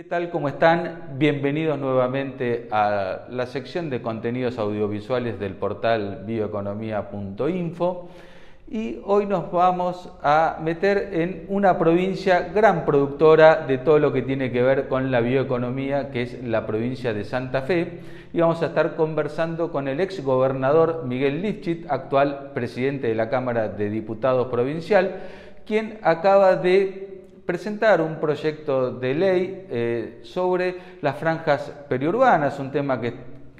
¿Qué tal? ¿Cómo están? Bienvenidos nuevamente a la sección de contenidos audiovisuales del portal bioeconomía.info y hoy nos vamos a meter en una provincia gran productora de todo lo que tiene que ver con la bioeconomía, que es la provincia de Santa Fe, y vamos a estar conversando con el ex gobernador Miguel Lifchit, actual presidente de la Cámara de Diputados Provincial, quien acaba de presentar un proyecto de ley eh, sobre las franjas periurbanas, un tema que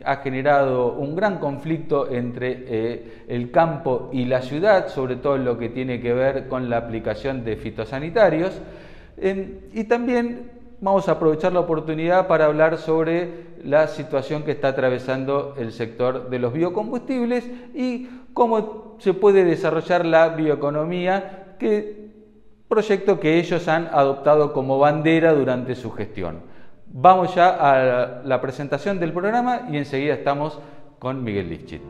ha generado un gran conflicto entre eh, el campo y la ciudad, sobre todo en lo que tiene que ver con la aplicación de fitosanitarios. y también vamos a aprovechar la oportunidad para hablar sobre la situación que está atravesando el sector de los biocombustibles y cómo se puede desarrollar la bioeconomía que proyecto que ellos han adoptado como bandera durante su gestión. Vamos ya a la presentación del programa y enseguida estamos con Miguel Lichit.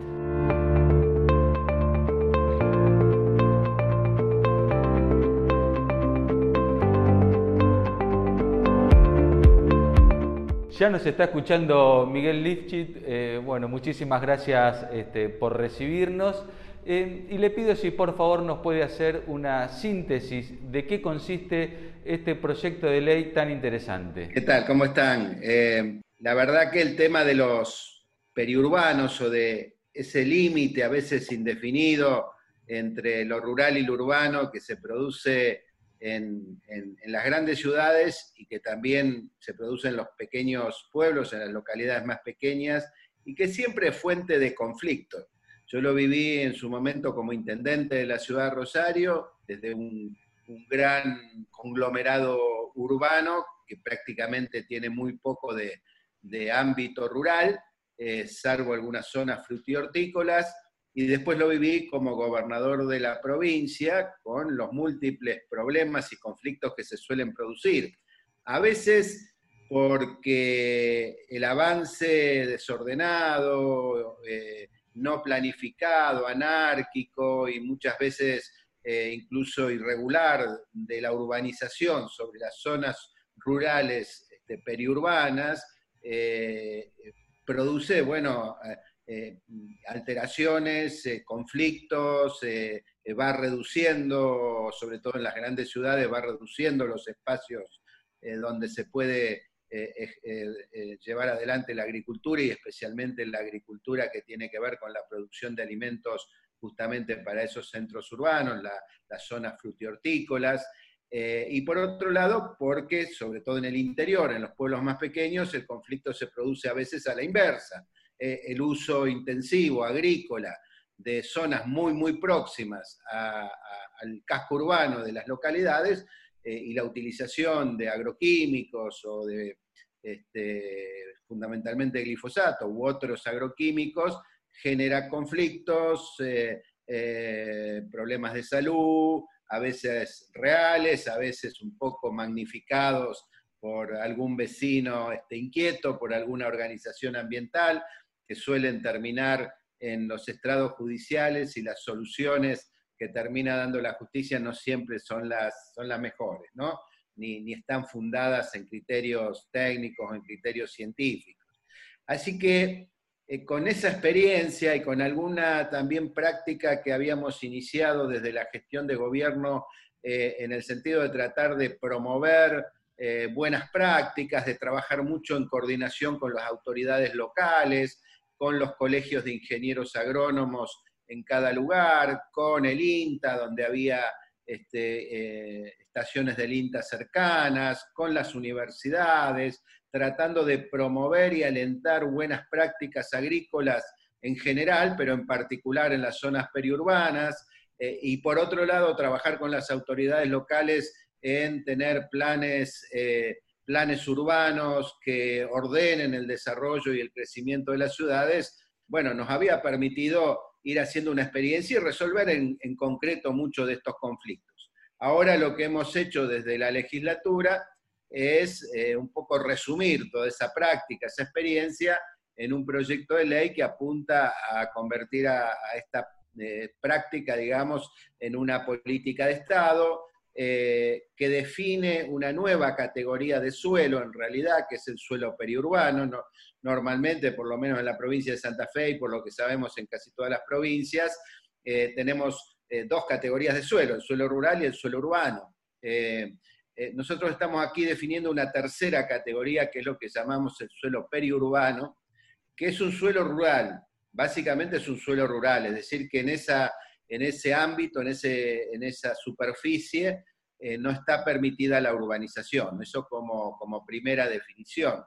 Ya nos está escuchando Miguel Lifchit. Eh, bueno, muchísimas gracias este, por recibirnos. Eh, y le pido si por favor nos puede hacer una síntesis de qué consiste este proyecto de ley tan interesante. ¿Qué tal? ¿Cómo están? Eh, la verdad que el tema de los periurbanos o de ese límite a veces indefinido entre lo rural y lo urbano que se produce en, las grandes ciudades y que también se produce en los pequeños pueblos, en las localidades más pequeñas, y que siempre es fuente de conflicto. Yo lo viví en su momento como intendente de la ciudad de Rosario, desde un, gran conglomerado urbano que prácticamente tiene muy poco de, ámbito rural, eh, salvo algunas zonas frutihortícolas, y después lo viví como gobernador de la provincia con los múltiples problemas y conflictos que se suelen producir. A veces porque el avance desordenado, eh, no planificado, anárquico y muchas veces eh, incluso irregular de la urbanización sobre las zonas rurales este, periurbanas, eh, produce, bueno, eh, alteraciones, conflictos, va reduciendo, sobre todo en las grandes ciudades, va reduciendo los espacios donde se puede eh, eh, eh, llevar adelante la agricultura y especialmente la agricultura que tiene que ver con la producción de alimentos justamente para esos centros urbanos, las zonas frutihortícolas. y por otro lado, porque sobre todo en el interior, en los pueblos más pequeños, el conflicto se produce a veces a la inversa. el uso intensivo, agrícola, de zonas muy, muy próximas al casco urbano de las localidades, eh, y la utilización de agroquímicos o de este, fundamentalmente glifosato u otros agroquímicos genera conflictos, eh, eh, problemas de salud, a veces reales, a veces un poco magnificados por algún vecino este, inquieto, por alguna organización ambiental, que suelen terminar en los estrados judiciales y las soluciones que termina dando la justicia no siempre son las, son las mejores, ¿no? Ni, están fundadas en criterios técnicos, en criterios científicos. Así que eh, con esa experiencia y con alguna también práctica que habíamos iniciado desde la gestión de gobierno eh, en el sentido de tratar de promover eh, buenas prácticas, de trabajar mucho en coordinación con las autoridades locales, con los colegios de ingenieros agrónomos en cada lugar, con el INTA, donde había este, eh, estaciones del INTA cercanas, con las universidades, tratando de promover y alentar buenas prácticas agrícolas en general, pero en particular en las zonas periurbanas, eh, y por otro lado, trabajar con las autoridades locales en tener planes, eh, planes urbanos que ordenen el desarrollo y el crecimiento de las ciudades, bueno, nos había permitido ir haciendo una experiencia y resolver en, concreto muchos de estos conflictos. Ahora lo que hemos hecho desde la legislatura es eh, un poco resumir toda esa práctica, esa experiencia en un proyecto de ley que apunta a convertir a, esta eh, práctica, digamos, en una política de Estado, eh, que define una nueva categoría de suelo, en realidad, que es el suelo periurbano. normalmente, por lo menos en la provincia de Santa Fe y por lo que sabemos en casi todas las provincias, eh, tenemos eh, dos categorías de suelo, el suelo rural y el suelo urbano. nosotros estamos aquí definiendo una tercera categoría, que es lo que llamamos el suelo periurbano, que es un suelo rural, básicamente es un suelo rural, es decir, que en esa en ese ámbito, en, ese, en esa superficie, eh, no está permitida la urbanización, eso como, como primera definición.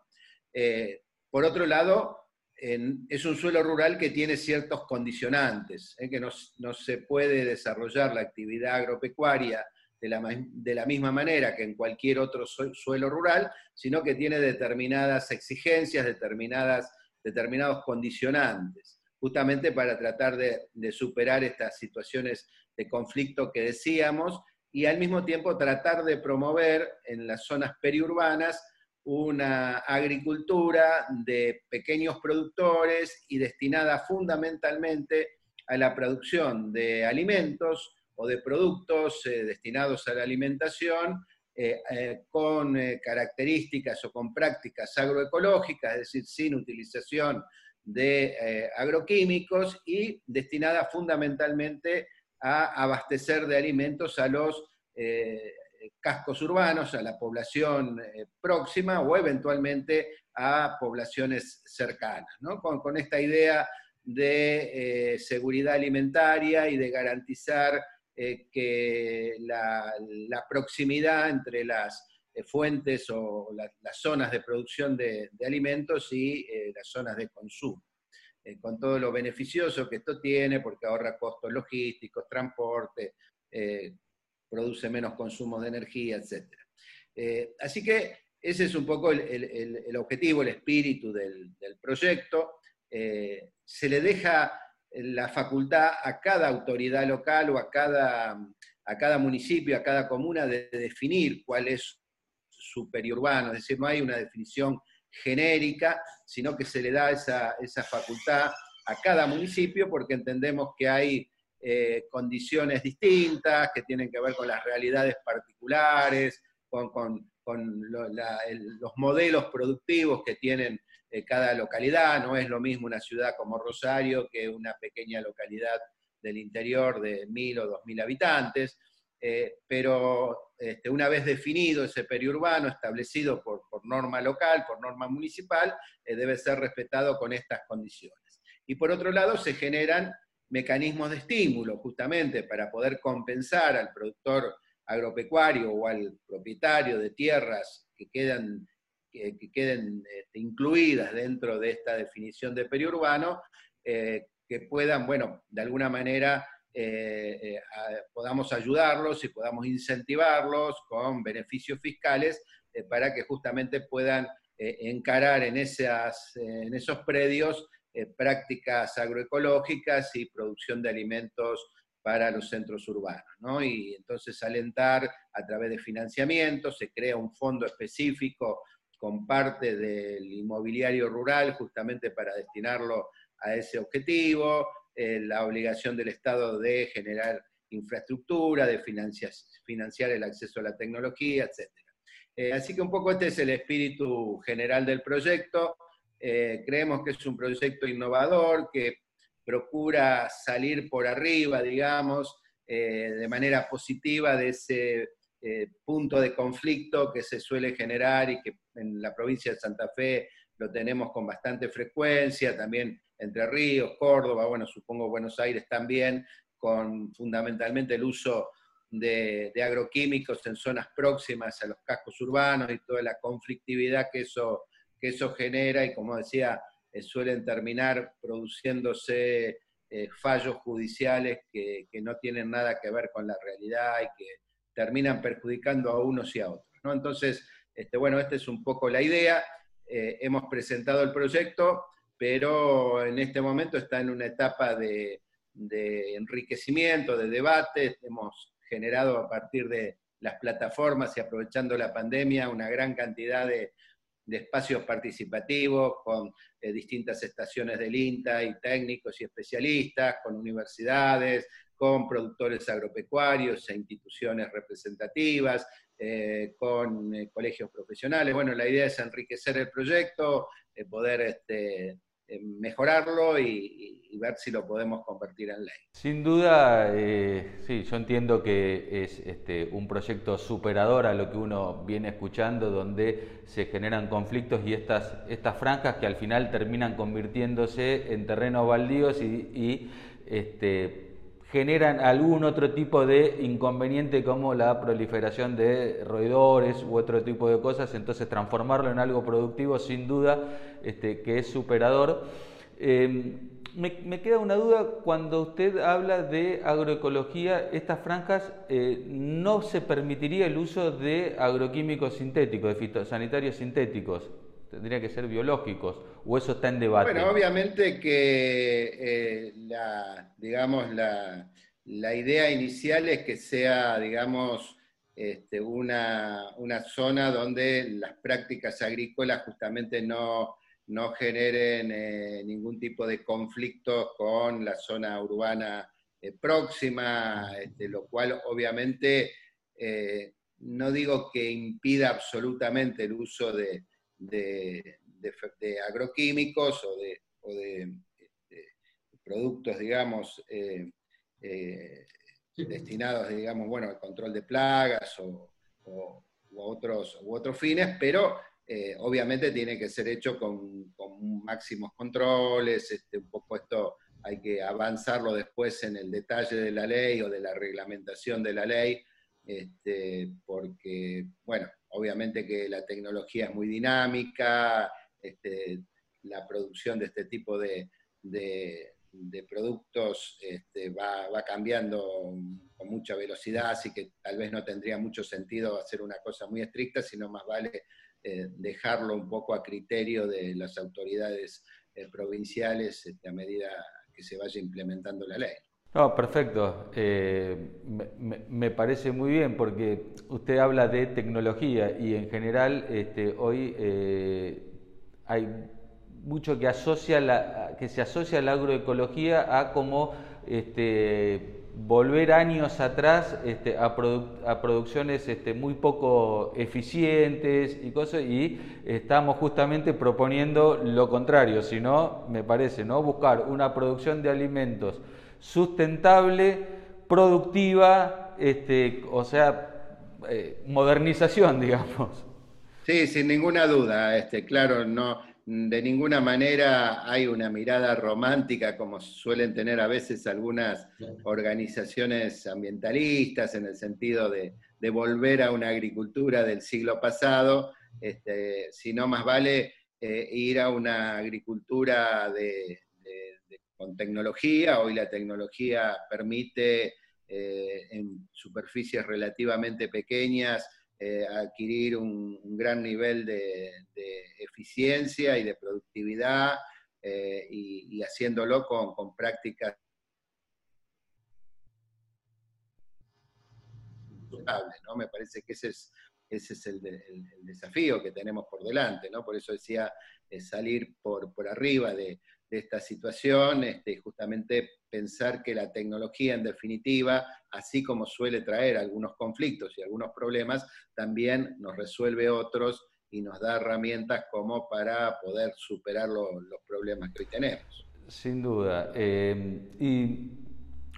Eh, por otro lado, es un suelo rural que tiene ciertos condicionantes, eh, que no, no, se puede desarrollar la actividad agropecuaria de la, de la, misma manera que en cualquier otro suelo rural, sino que tiene determinadas exigencias, determinadas, determinados condicionantes justamente para tratar de, superar estas situaciones de conflicto que decíamos y al mismo tiempo tratar de promover en las zonas periurbanas una agricultura de pequeños productores y destinada fundamentalmente a la producción de alimentos o de productos eh, destinados a la alimentación eh, eh, con características o con prácticas agroecológicas, es decir, sin utilización de eh, agroquímicos y destinada fundamentalmente a abastecer de alimentos a los eh, cascos urbanos, a la población eh, próxima o eventualmente a poblaciones cercanas, con, esta idea de seguridad alimentaria y de garantizar que la, proximidad entre las fuentes o las zonas de producción de, alimentos y eh, las zonas de consumo, eh, con todo lo beneficioso que esto tiene, porque ahorra costos logísticos, transporte, produce menos consumo de energía, etc. así que ese es un poco el, objetivo, el espíritu del, proyecto. se le deja la facultad a cada autoridad local o a cada, a cada municipio, a cada comuna de definir cuál es superiurbano, es decir, no hay una definición genérica, sino que se le da esa, facultad a cada municipio porque entendemos que hay eh, condiciones distintas que tienen que ver con las realidades particulares, con, los modelos productivos que tienen eh, cada localidad. No es lo mismo una ciudad como Rosario que una pequeña localidad del interior de mil o dos mil habitantes. Eh, pero este, una vez definido ese periurbano, establecido por, norma local, por norma municipal, eh, debe ser respetado con estas condiciones. Y por otro lado, se generan mecanismos de estímulo justamente para poder compensar al productor agropecuario o al propietario de tierras que quedan que, queden este, incluidas dentro de esta definición de periurbano, eh, que puedan, bueno, de alguna manera eh, eh, podamos ayudarlos y podamos incentivarlos con beneficios fiscales eh, para que justamente puedan encarar en, esas, en esos predios prácticas agroecológicas y producción de alimentos para los centros urbanos. Y entonces alentar a través de financiamiento, se crea un fondo específico con parte del inmobiliario rural justamente para destinarlo a ese objetivo, eh, la obligación del Estado de generar infraestructura, de financiar, el acceso a la tecnología, etc. Eh, así que un poco este es el espíritu general del proyecto. Eh, creemos que es un proyecto innovador que procura salir por arriba, digamos, de manera positiva de ese punto de conflicto que se suele generar y que en la provincia de Santa Fe lo tenemos con bastante frecuencia, también entre Ríos, Córdoba, bueno, supongo Buenos Aires también, con fundamentalmente el uso de, agroquímicos en zonas próximas a los cascos urbanos y toda la conflictividad que eso, que eso genera y como decía, eh, suelen terminar produciéndose eh, fallos judiciales que, no tienen nada que ver con la realidad y que terminan perjudicando a unos y a otros. ¿no? Entonces, este, bueno, esta es un poco la idea. Eh, hemos presentado el proyecto, pero en este momento está en una etapa de, enriquecimiento, de debate. Hemos generado a partir de las plataformas y aprovechando la pandemia una gran cantidad de, espacios participativos con eh, distintas estaciones del INTA y técnicos y especialistas, con universidades, con productores agropecuarios e instituciones representativas, eh, con eh, colegios profesionales. Bueno, la idea es enriquecer el proyecto, poder este, mejorarlo y, ver si lo podemos convertir en ley. Sin duda, sí, yo entiendo que es este, un proyecto superador a lo que uno viene escuchando, donde se generan conflictos y estas, estas franjas que al final terminan convirtiéndose en terrenos baldíos y, y este, generan algún otro tipo de inconveniente como la proliferación de roedores u otro tipo de cosas, entonces transformarlo en algo productivo sin duda este, que es superador. Em, me, queda una duda cuando usted habla de agroecología, estas franjas eh, no se permitiría el uso de agroquímicos sintéticos, de fitosanitarios sintéticos tendría que ser biológicos, o eso está en debate. Bueno, obviamente que eh, la, digamos, la, idea inicial es que sea, digamos, este, una, zona donde las prácticas agrícolas justamente no, generen eh, ningún tipo de conflictos con la zona urbana eh, próxima, este, lo cual obviamente no digo que impida absolutamente el uso de, de, agroquímicos o de, este, productos, digamos, eh, eh, destinados, digamos, bueno, al control de plagas o, otros, u otros fines, pero eh, obviamente tiene que ser hecho con, máximos controles, este, un poco esto hay que avanzarlo después en el detalle de la ley o de la reglamentación de la ley, este, porque, bueno, obviamente que la tecnología es muy dinámica, este, la producción de este tipo de, productos este, va, cambiando con mucha velocidad, así que tal vez no tendría mucho sentido hacer una cosa muy estricta, sino más vale eh, dejarlo un poco a criterio de las autoridades eh, provinciales a medida que se vaya implementando la ley. No, perfecto. Eh, me, parece muy bien porque usted habla de tecnología y en general este, hoy eh, hay mucho que, asocia la, que se asocia a la agroecología a como este, volver años atrás este, a, producciones este, muy poco eficientes y cosas, y estamos justamente proponiendo lo contrario, sino, me parece, ¿no? buscar una producción de alimentos sustentable, productiva, este, o sea, eh, modernización, digamos. Sí, sin ninguna duda, este, claro, no, de ninguna manera hay una mirada romántica como suelen tener a veces algunas organizaciones ambientalistas en el sentido de, volver a una agricultura del siglo pasado, este, sino más vale eh, ir a una agricultura de, con tecnología. Hoy la tecnología permite eh, en superficies relativamente pequeñas eh, adquirir un, gran nivel de, eficiencia y de productividad eh, y, haciéndolo con, prácticas ¿no? Me parece que ese es, ese es el, desafío que tenemos por delante, ¿no? Por eso decía salir por, por arriba de, esta situación, este, justamente pensar que la tecnología en definitiva, así como suele traer algunos conflictos y algunos problemas, también nos resuelve otros y nos da herramientas como para poder superar los problemas que hoy tenemos. Sin duda. Eh, y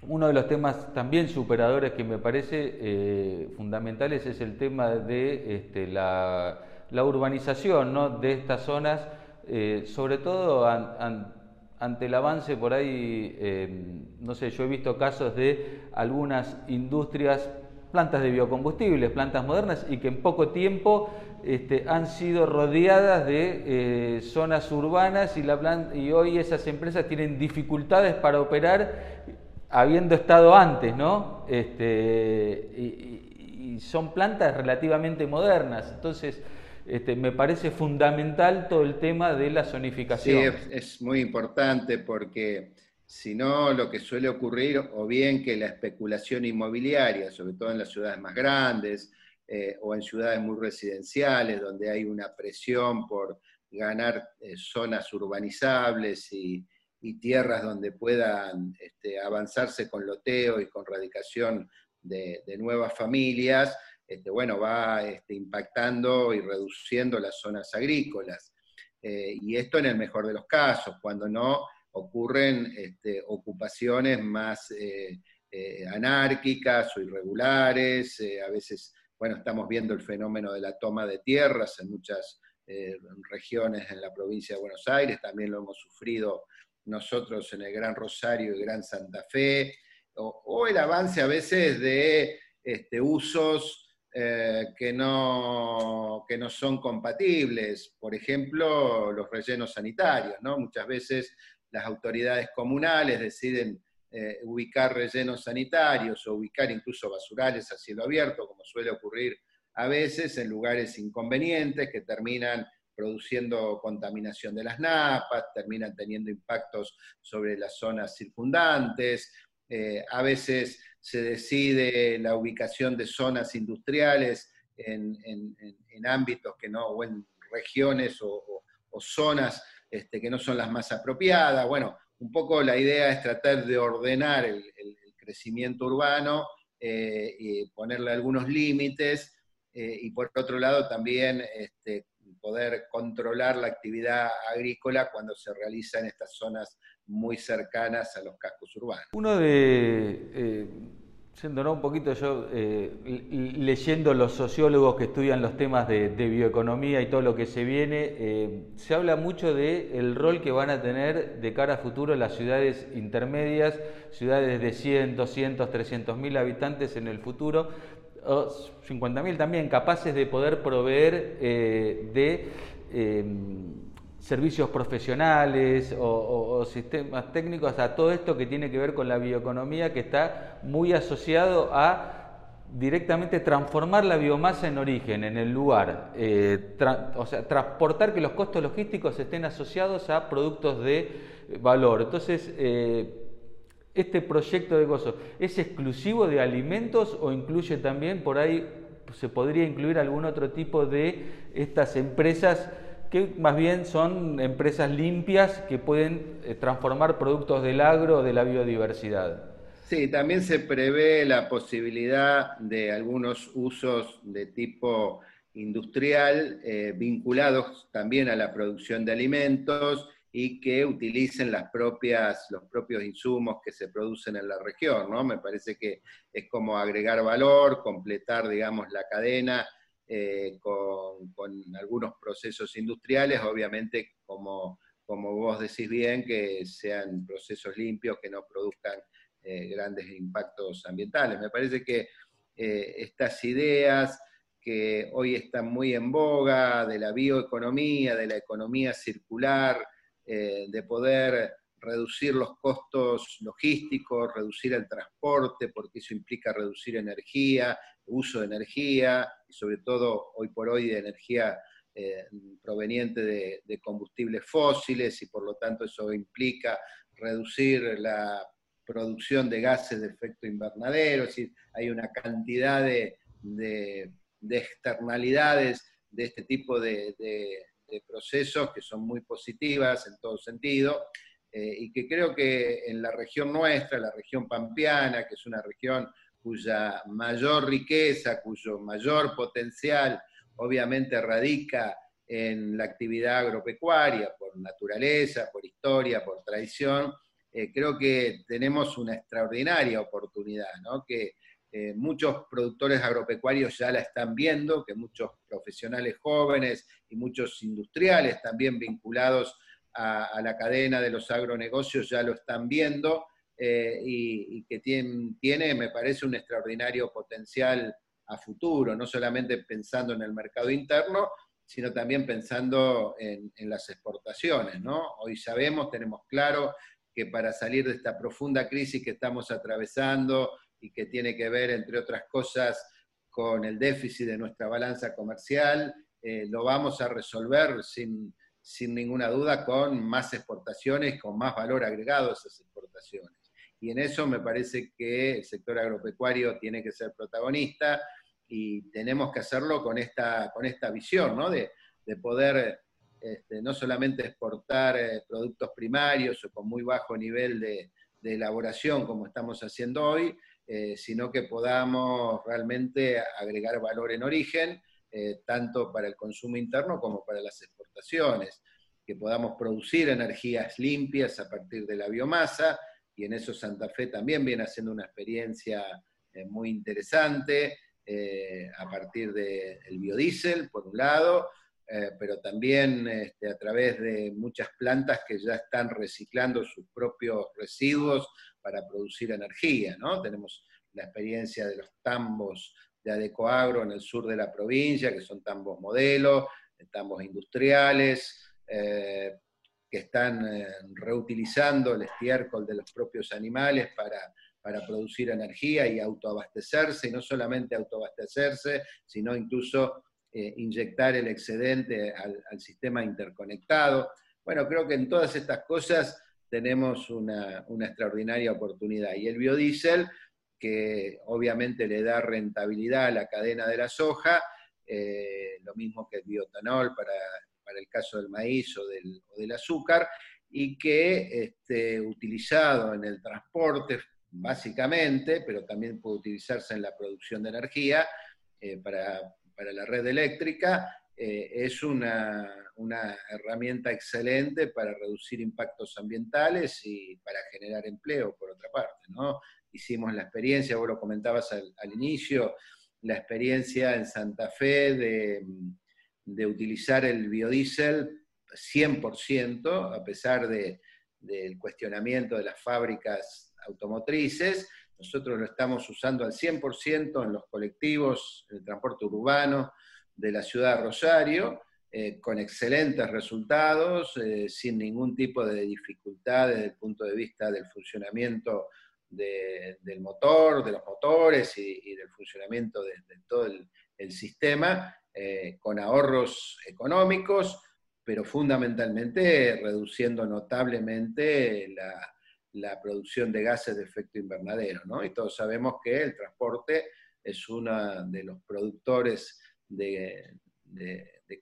uno de los temas también superadores que me parece eh, fundamentales es el tema de este, la, urbanización de estas zonas, eh, sobre todo ante el avance por ahí, eh, no sé, yo he visto casos de algunas industrias, plantas de biocombustibles, plantas modernas, y que en poco tiempo este, han sido rodeadas de eh, zonas urbanas y, la y hoy esas empresas tienen dificultades para operar habiendo estado antes, ¿no? Este, y, y son plantas relativamente modernas. Entonces, este, me parece fundamental todo el tema de la zonificación. Sí, es, muy importante porque si no, lo que suele ocurrir, o bien que la especulación inmobiliaria, sobre todo en las ciudades más grandes eh, o en ciudades muy residenciales, donde hay una presión por ganar eh, zonas urbanizables y, tierras donde puedan este, avanzarse con loteo y con radicación de, nuevas familias, este, bueno, va este, impactando y reduciendo las zonas agrícolas. Eh, y esto en el mejor de los casos, cuando no ocurren ocupaciones más eh, eh, anárquicas o irregulares, a veces, bueno, estamos viendo el fenómeno de la toma de tierras en muchas regiones en la provincia de Buenos Aires, también lo hemos sufrido nosotros en el Gran Rosario y Gran Santa Fe, o, el avance a veces de este, usos eh, que, no, que no son compatibles, por ejemplo, los rellenos sanitarios. ¿no? Muchas veces las autoridades comunales deciden eh, ubicar rellenos sanitarios o ubicar incluso basurales a cielo abierto, como suele ocurrir a veces en lugares inconvenientes que terminan produciendo contaminación de las napas, terminan teniendo impactos sobre las zonas circundantes. Eh, a veces se decide la ubicación de zonas industriales en, ámbitos que no, o en regiones o, zonas este, que no son las más apropiadas. Bueno, un poco la idea es tratar de ordenar el, crecimiento urbano eh, y ponerle algunos límites eh, y por otro lado también este, poder controlar la actividad agrícola cuando se realiza en estas zonas muy cercanas a los cascos urbanos. Uno de, eh, un poquito yo, eh, leyendo los sociólogos que estudian los temas de, bioeconomía y todo lo que se viene, eh, se habla mucho del el rol que van a tener de cara a futuro las ciudades intermedias, ciudades de 100, 200, 300 mil habitantes en el futuro, 50.000 también, capaces de poder proveer eh, de servicios profesionales o, sistemas técnicos a todo esto que tiene que ver con la bioeconomía, que está muy asociado a directamente transformar la biomasa en origen, en el lugar, eh, o sea, transportar que los costos logísticos estén asociados a productos de valor. Entonces, eh, este proyecto de gozo es exclusivo de alimentos o incluye también por ahí se podría incluir algún otro tipo de estas empresas que más bien son empresas limpias que pueden eh, transformar productos del agro o de la biodiversidad. Sí, también se prevé la posibilidad de algunos usos de tipo industrial eh, vinculados también a la producción de alimentos y que utilicen las propias, los propios insumos que se producen en la región, ¿no? Me parece que es como agregar valor, completar, digamos, la cadena eh, con, algunos procesos industriales, obviamente, como, como vos decís bien, que sean procesos limpios, que no produzcan eh, grandes impactos ambientales. Me parece que eh, estas ideas que hoy están muy en boga de la bioeconomía, de la economía circular, de poder reducir los costos logísticos, reducir el transporte, porque eso implica reducir energía, uso de energía, y sobre todo hoy por hoy de energía eh, proveniente de, combustibles fósiles, y por lo tanto eso implica reducir la producción de gases de efecto invernadero, es decir, hay una cantidad de, externalidades de este tipo de, de procesos que son muy positivas en todo sentido, eh, y que creo que en la región nuestra, la región pampeana, que es una región cuya mayor riqueza, cuyo mayor potencial obviamente radica en la actividad agropecuaria, por naturaleza, por historia, por tradición, eh, creo que tenemos una extraordinaria oportunidad, que eh, muchos productores agropecuarios ya la están viendo, que muchos profesionales jóvenes y muchos industriales también vinculados a, la cadena de los agronegocios ya lo están viendo eh, y, que tiene, me parece, un extraordinario potencial a futuro, no solamente pensando en el mercado interno, sino también pensando en, las exportaciones. ¿no? Hoy sabemos, tenemos claro que para salir de esta profunda crisis que estamos atravesando, y que tiene que ver, entre otras cosas, con el déficit de nuestra balanza comercial. Eh, lo vamos a resolver sin, sin ninguna duda con más exportaciones, con más valor agregado a esas exportaciones. Y en eso me parece que el sector agropecuario tiene que ser protagonista y tenemos que hacerlo con esta, con esta visión, ¿no? de, de poder este, no solamente exportar eh, productos primarios o con muy bajo nivel de, elaboración como estamos haciendo hoy, eh, sino que podamos realmente agregar valor en origen, eh, tanto para el consumo interno como para las exportaciones, que podamos producir energías limpias a partir de la biomasa, y en eso Santa Fe también viene haciendo una experiencia muy interesante a partir del biodiesel, por un lado, eh, pero también este, a través de muchas plantas que ya están reciclando sus propios residuos para producir energía. ¿no? Tenemos la experiencia de los tambos de Adecoagro en el sur de la provincia, que son tambos modelo, tambos industriales, eh, que están eh, reutilizando el estiércol de los propios animales para, para producir energía y autoabastecerse, y no solamente autoabastecerse, sino incluso eh, inyectar el excedente al, sistema interconectado. Bueno, creo que en todas estas cosas tenemos una, extraordinaria oportunidad. Y el biodiesel, que obviamente le da rentabilidad a la cadena de la soja, eh, lo mismo que el biotanol para, el caso del maíz o del, azúcar, y que este, utilizado en el transporte básicamente, pero también puede utilizarse en la producción de energía eh, para para la red eléctrica, eh, es una, herramienta excelente para reducir impactos ambientales y para generar empleo, por otra parte. ¿no? Hicimos la experiencia, vos lo comentabas al, inicio, la experiencia en Santa Fe de, de utilizar el biodiesel 100%, a pesar de, del cuestionamiento de las fábricas automotrices, nosotros lo estamos usando al 100% en los colectivos, en el transporte urbano de la ciudad de Rosario, eh, con excelentes resultados, eh, sin ningún tipo de dificultad desde el punto de vista del funcionamiento del motor, de los motores y, del funcionamiento de, todo el, sistema, eh, con ahorros económicos, pero fundamentalmente reduciendo notablemente la, producción de gases de efecto invernadero, ¿no? Y todos sabemos que el transporte es uno de los productores de,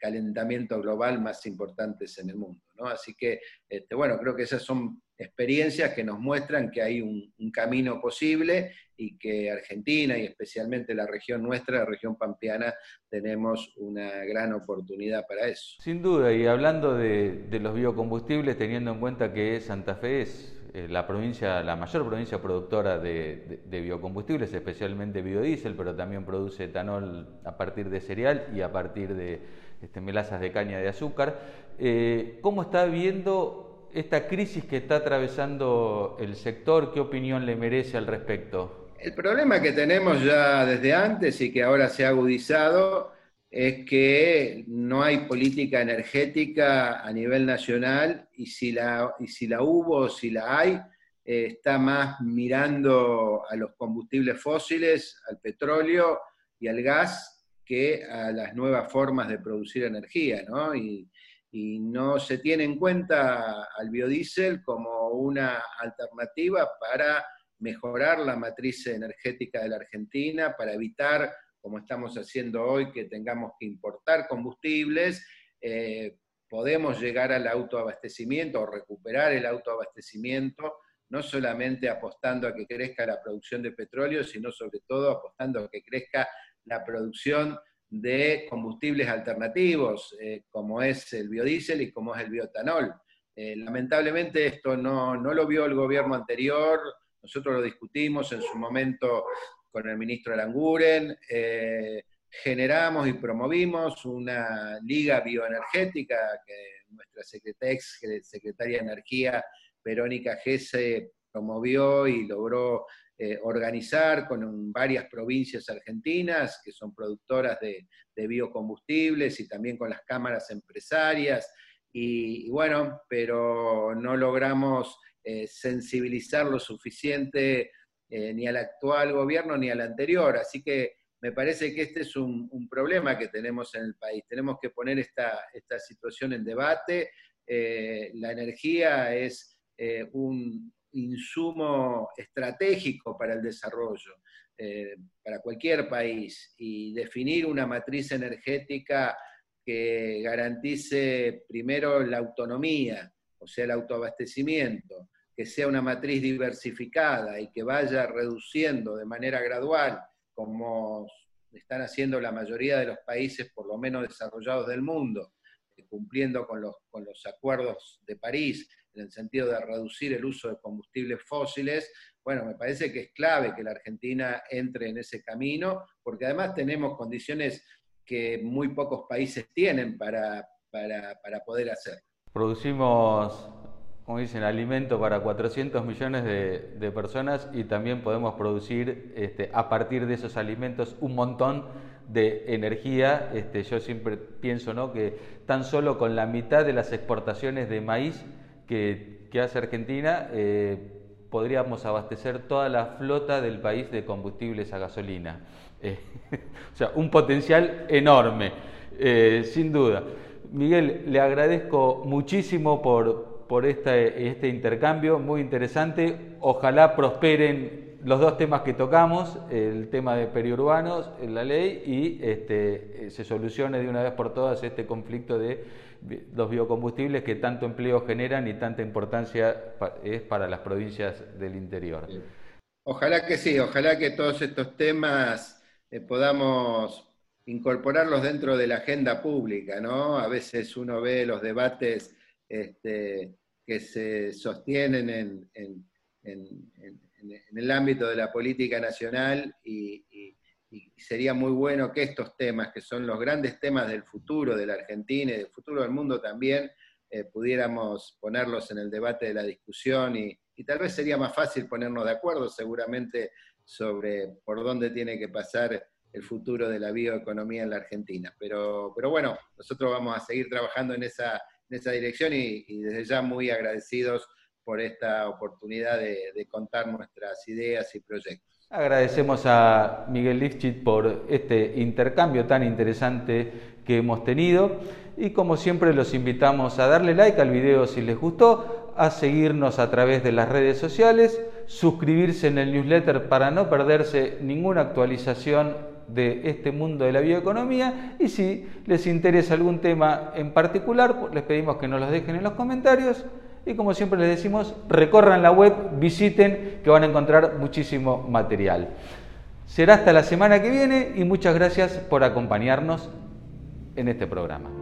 calentamiento global más importantes en el mundo, ¿no? Así que, este, bueno, creo que esas son experiencias que nos muestran que hay un, camino posible y que Argentina y especialmente la región nuestra, la región pampeana, tenemos una gran oportunidad para eso. Sin duda, y hablando de, los biocombustibles, teniendo en cuenta que Santa Fe es eh, la provincia, la mayor provincia productora de, biocombustibles, especialmente biodiesel, pero también produce etanol a partir de cereal y a partir de este, melazas de caña de azúcar. Eh, ¿Cómo está viendo esta crisis que está atravesando el sector? ¿Qué opinión le merece al respecto? El problema que tenemos ya desde antes y que ahora se ha agudizado es que no hay política energética a nivel nacional y si la, y si la hubo o si la hay, eh, está más mirando a los combustibles fósiles, al petróleo y al gas que a las nuevas formas de producir energía, ¿no? Y, y no se tiene en cuenta al biodiesel como una alternativa para mejorar la matriz energética de la Argentina, para evitar como estamos haciendo hoy, que tengamos que importar combustibles, eh, podemos llegar al autoabastecimiento o recuperar el autoabastecimiento, no solamente apostando a que crezca la producción de petróleo, sino sobre todo apostando a que crezca la producción de combustibles alternativos, eh, como es el biodiesel y como es el biotanol. Eh, lamentablemente esto no, no, lo vio el gobierno anterior, nosotros lo discutimos en su momento con el ministro Aranguren, eh, generamos y promovimos una liga bioenergética que nuestra ex secretaria de Energía, Verónica Gese, promovió y logró eh, organizar con varias provincias argentinas que son productoras de, biocombustibles y también con las cámaras empresarias. Y, bueno, pero no logramos eh, sensibilizar lo suficiente eh, ni al actual gobierno ni al anterior. Así que me parece que este es un, problema que tenemos en el país. Tenemos que poner esta, situación en debate. La energía es un insumo estratégico para el desarrollo, para cualquier país, y definir una matriz energética que garantice primero la autonomía, o sea, el autoabastecimiento, que sea una matriz diversificada y que vaya reduciendo de manera gradual, como están haciendo la mayoría de los países, por lo menos desarrollados del mundo, eh, cumpliendo con los, con los acuerdos de París, en el sentido de reducir el uso de combustibles fósiles, bueno, me parece que es clave que la Argentina entre en ese camino, porque además tenemos condiciones que muy pocos países tienen para, para, poder hacerlo. Producimos, como dicen, alimento para 400 millones de, personas y también podemos producir este, a partir de esos alimentos un montón de energía. Este, yo siempre pienso ¿no? que tan solo con la mitad de las exportaciones de maíz que, hace Argentina, eh, podríamos abastecer toda la flota del país de combustibles a gasolina. Eh, o sea, un potencial enorme, eh, sin duda. Miguel, le agradezco muchísimo por, por este, este intercambio, muy interesante. Ojalá prosperen los dos temas que tocamos, el tema de periurbanos, la ley, y este, se solucione de una vez por todas este conflicto de los biocombustibles que tanto empleo generan y tanta importancia es para las provincias del interior. Ojalá que sí, ojalá que todos estos temas eh, podamos incorporarlos dentro de la agenda pública, ¿no? A veces uno ve los debates este, que se sostienen en, el ámbito de la política nacional y, y sería muy bueno que estos temas, que son los grandes temas del futuro de la Argentina y del futuro del mundo también, eh, pudiéramos ponerlos en el debate de la discusión y, tal vez sería más fácil ponernos de acuerdo seguramente sobre por dónde tiene que pasar el futuro de la bioeconomía en la Argentina. Pero, pero bueno, nosotros vamos a seguir trabajando en esa, en esa dirección y, desde ya muy agradecidos por esta oportunidad de contar nuestras ideas y proyectos. Agradecemos a Miguel Lifchit por este intercambio tan interesante que hemos tenido y como siempre los invitamos a darle like al video si les gustó, a seguirnos a través de las redes sociales, suscribirse en el newsletter para no perderse ninguna actualización de este mundo de la bioeconomía y si les interesa algún tema en particular, les pedimos que nos los dejen en los comentarios y como siempre les decimos, recorran la web, visiten, que van a encontrar muchísimo material. Será hasta la semana que viene y muchas gracias por acompañarnos en este programa.